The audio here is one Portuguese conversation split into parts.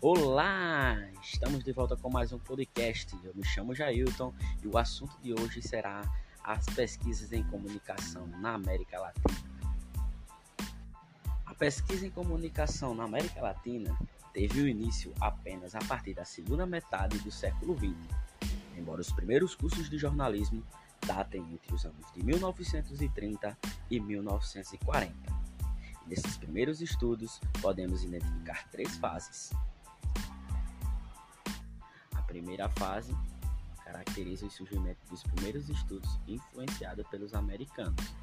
Olá! Estamos de volta com mais um podcast. Eu me chamo Jailton e o assunto de hoje será as pesquisas em comunicação na América Latina. A pesquisa em comunicação na América Latina teve o início apenas a partir da segunda metade do século XX, embora os primeiros cursos de jornalismo datem entre os anos de 1930 e 1940. Nesses primeiros estudos, podemos identificar três fases. Primeira fase caracteriza o surgimento dos primeiros estudos influenciados pelos americanos.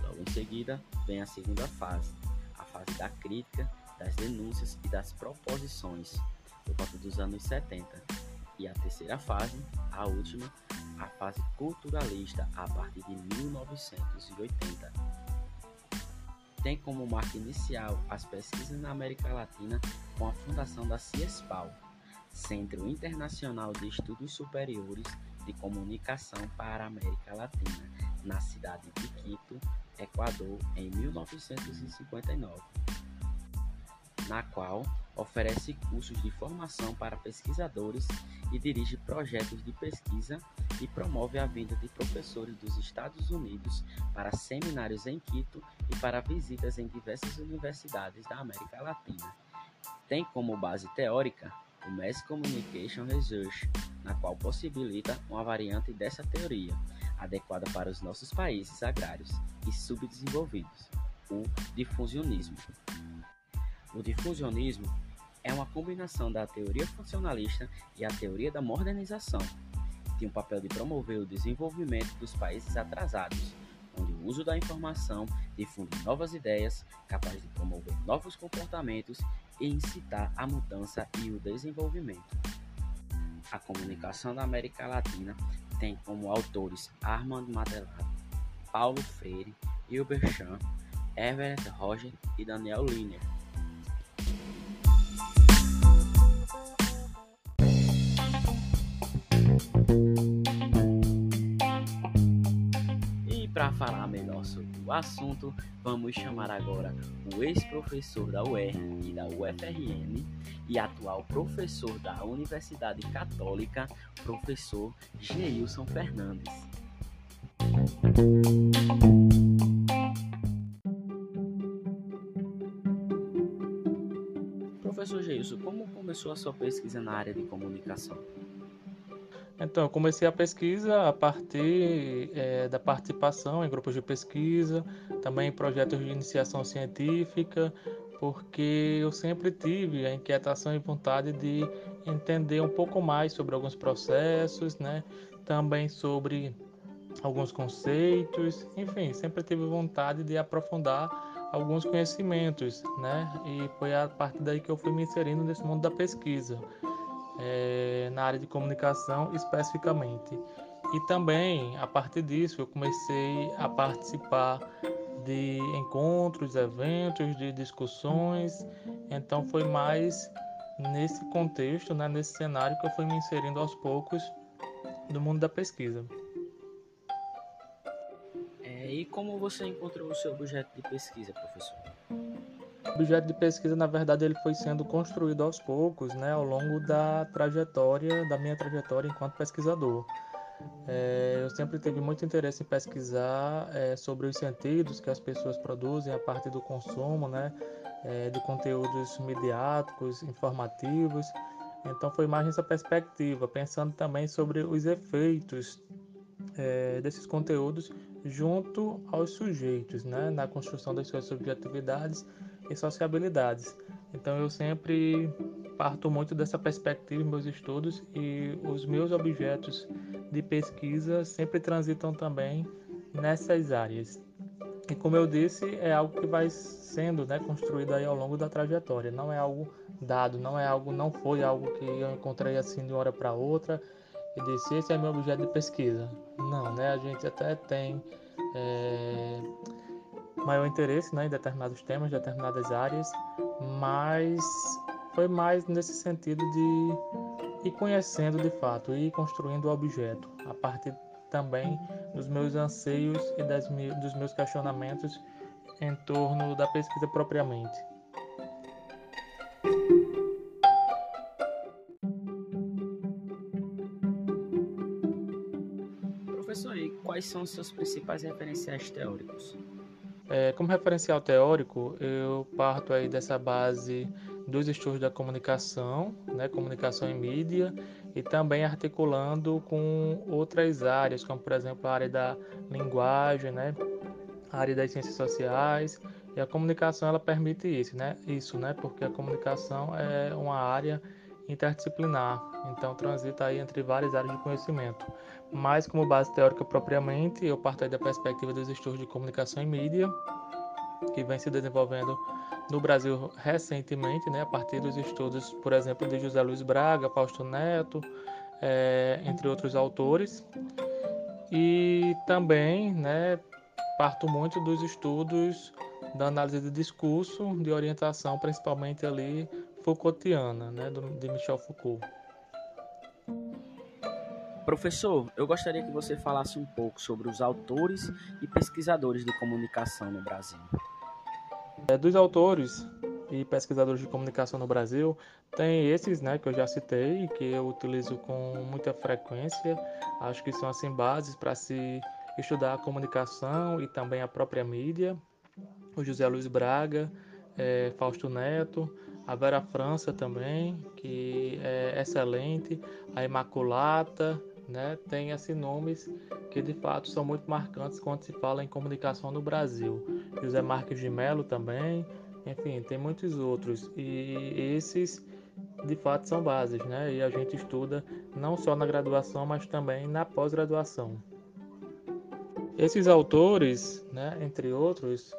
Logo em seguida, vem a segunda fase, a fase da crítica, das denúncias e das proposições, por volta dos anos 70. E a terceira fase, a última, a fase culturalista a partir de 1980. Tem como marca inicial as pesquisas na América Latina com a fundação da CIESPAL, Centro Internacional de Estudos Superiores de Comunicação para a América Latina, na cidade de Quito, Equador, em 1959, na qual oferece cursos de formação para pesquisadores e dirige projetos de pesquisa e promove a vinda de professores dos Estados Unidos para seminários em Quito e para visitas em diversas universidades da América Latina. Tem como base teórica o Mass Communication Research, na qual possibilita uma variante dessa teoria, adequada para os nossos países agrários e subdesenvolvidos, o difusionismo. O difusionismo é uma combinação da teoria funcionalista e a teoria da modernização. Tem o papel de promover o desenvolvimento dos países atrasados, uso da informação difunde novas ideias, capaz de promover novos comportamentos e incitar a mudança e o desenvolvimento. A comunicação da América Latina tem como autores Armand Matelato, Paulo Freire, Hilbert Chan, Everett Roger e Daniel Liner. Falar melhor sobre o assunto, vamos chamar agora o ex-professor da UER e da UFRN e atual professor da Universidade Católica, professor Geilson Fernandes. Professor Geilson, como começou a sua pesquisa na área de comunicação? Então, eu comecei a pesquisa a partir é, da participação em grupos de pesquisa, também em projetos de iniciação científica, porque eu sempre tive a inquietação e vontade de entender um pouco mais sobre alguns processos, né? também sobre alguns conceitos, enfim, sempre tive vontade de aprofundar alguns conhecimentos, né? E foi a partir daí que eu fui me inserindo nesse mundo da pesquisa é, na área de comunicação especificamente. E também, a partir disso, eu comecei a participar de encontros, eventos, de discussões. Então, foi mais nesse contexto, né, nesse cenário, que eu fui me inserindo aos poucos no mundo da pesquisa. É, e como você encontrou o seu objeto de pesquisa, professor? Objeto de pesquisa, na verdade, ele foi sendo construído aos poucos, né, ao longo da trajetória, da minha trajetória enquanto pesquisador. É, eu sempre tive muito interesse em pesquisar é, sobre os sentidos que as pessoas produzem a partir do consumo, né, é, de conteúdos midiáticos, informativos. Então, foi mais nessa perspectiva, pensando também sobre os efeitos é, desses conteúdos junto aos sujeitos, né, na construção das suas subjetividades e sociabilidades. Então eu sempre parto muito dessa perspectiva em meus estudos e os meus objetos de pesquisa sempre transitam também nessas áreas. E como eu disse, é algo que vai sendo né, construído aí ao longo da trajetória. Não é algo dado, não é algo, não foi algo que eu encontrei assim de uma hora para outra e disse esse é meu objeto de pesquisa. Não, né? A gente até tem é, maior interesse né, em determinados temas, determinadas áreas, mas foi mais nesse sentido de ir conhecendo de fato e construindo o objeto, a partir também dos meus anseios e das, dos meus questionamentos em torno da pesquisa propriamente. Professor, e quais são os seus principais referenciais teóricos? É, como referencial teórico, eu parto aí dessa base dos estudos da comunicação, né, comunicação e mídia, e também articulando com outras áreas, como por exemplo a área da linguagem, né, a área das ciências sociais, e a comunicação ela permite isso, né, isso, né, porque a comunicação é uma área interdisciplinar, então transita aí entre várias áreas de conhecimento. Mas como base teórica propriamente, eu parto da perspectiva dos estudos de comunicação e mídia, que vem se desenvolvendo no Brasil recentemente, né, a partir dos estudos, por exemplo, de José Luiz Braga, Fausto Neto, é, entre outros autores. E também, né, parto muito dos estudos da análise de discurso, de orientação, principalmente ali Foucaultiana, né, de Michel Foucault. Professor, eu gostaria que você falasse um pouco sobre os autores e pesquisadores de comunicação no Brasil. É, dos autores e pesquisadores de comunicação no Brasil, tem esses né, que eu já citei, que eu utilizo com muita frequência. Acho que são assim bases para se estudar a comunicação e também a própria mídia. O José Luiz Braga, é, Fausto Neto, a Vera França também, que é excelente, a Imaculata, né? Tem assim nomes que de fato são muito marcantes quando se fala em comunicação no Brasil. José Marques de Mello também, enfim, tem muitos outros e esses de fato são bases, né? E a gente estuda não só na graduação, mas também na pós-graduação. Esses autores, né, entre outros,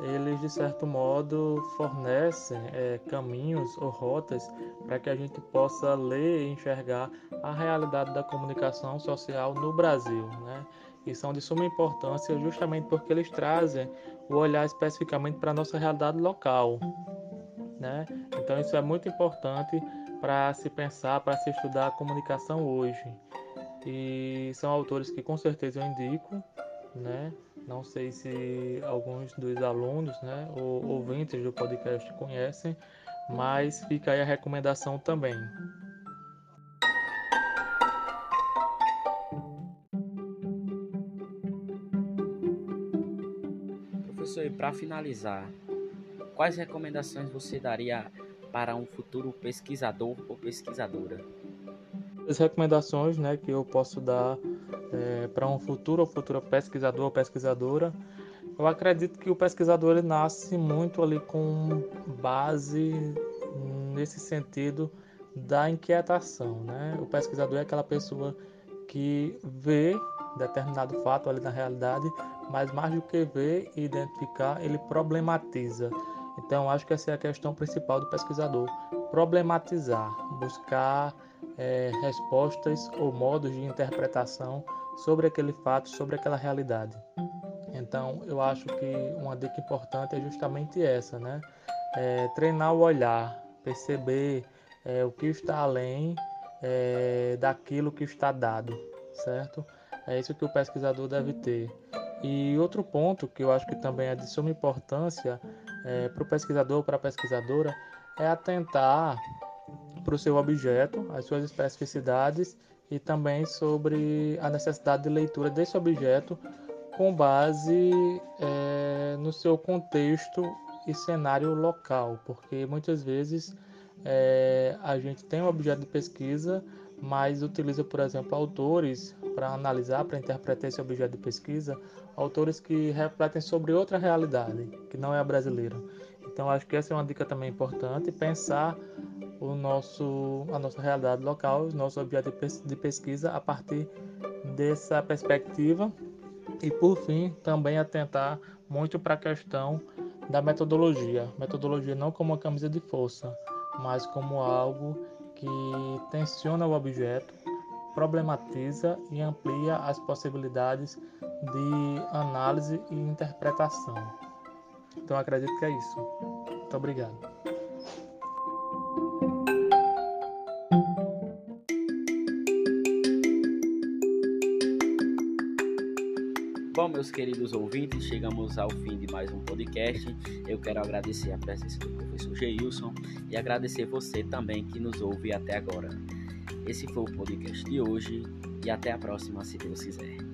eles de certo modo fornecem é, caminhos ou rotas para que a gente possa ler e enxergar a realidade da comunicação social no Brasil, né? E são de suma importância justamente porque eles trazem o olhar especificamente para a nossa realidade local, né? Então isso é muito importante para se pensar, para se estudar a comunicação hoje. E são autores que com certeza eu indico, né? Não sei se alguns dos alunos, né, ou ouvintes do podcast conhecem, mas fica aí a recomendação também. Professor, e para finalizar, quais recomendações você daria para um futuro pesquisador ou pesquisadora? As recomendações né, que eu posso dar é, para um futuro ou futura pesquisador ou pesquisadora, eu acredito que o pesquisador ele nasce muito ali com base nesse sentido da inquietação, né? O pesquisador é aquela pessoa que vê determinado fato ali na realidade, mas mais do que ver e identificar, ele problematiza. Então, acho que essa é a questão principal do pesquisador: problematizar, buscar é, respostas ou modos de interpretação sobre aquele fato, sobre aquela realidade. Então, eu acho que uma dica importante é justamente essa, né? É, treinar o olhar, perceber é, o que está além é, daquilo que está dado, certo? É isso que o pesquisador deve ter. E outro ponto que eu acho que também é de suma importância é, para o pesquisador ou para a pesquisadora é atentar para o seu objeto, as suas especificidades e também sobre a necessidade de leitura desse objeto com base é, no seu contexto e cenário local, porque muitas vezes é, a gente tem um objeto de pesquisa, mas utiliza, por exemplo, autores para analisar, para interpretar esse objeto de pesquisa, autores que refletem sobre outra realidade, que não é a brasileira. Então, acho que essa é uma dica também importante, pensar o nosso, a nossa realidade local, os nossos objetos de pesquisa a partir dessa perspectiva e, por fim, também atentar muito para a questão da metodologia. Metodologia não como uma camisa de força, mas como algo que tensiona o objeto, problematiza e amplia as possibilidades de análise e interpretação. Então acredito que é isso. Muito obrigado. Bom, meus queridos ouvintes, chegamos ao fim de mais um podcast. Eu quero agradecer a presença do professor Geilson e agradecer você também que nos ouve até agora. Esse foi o podcast de hoje e até a próxima, se Deus quiser.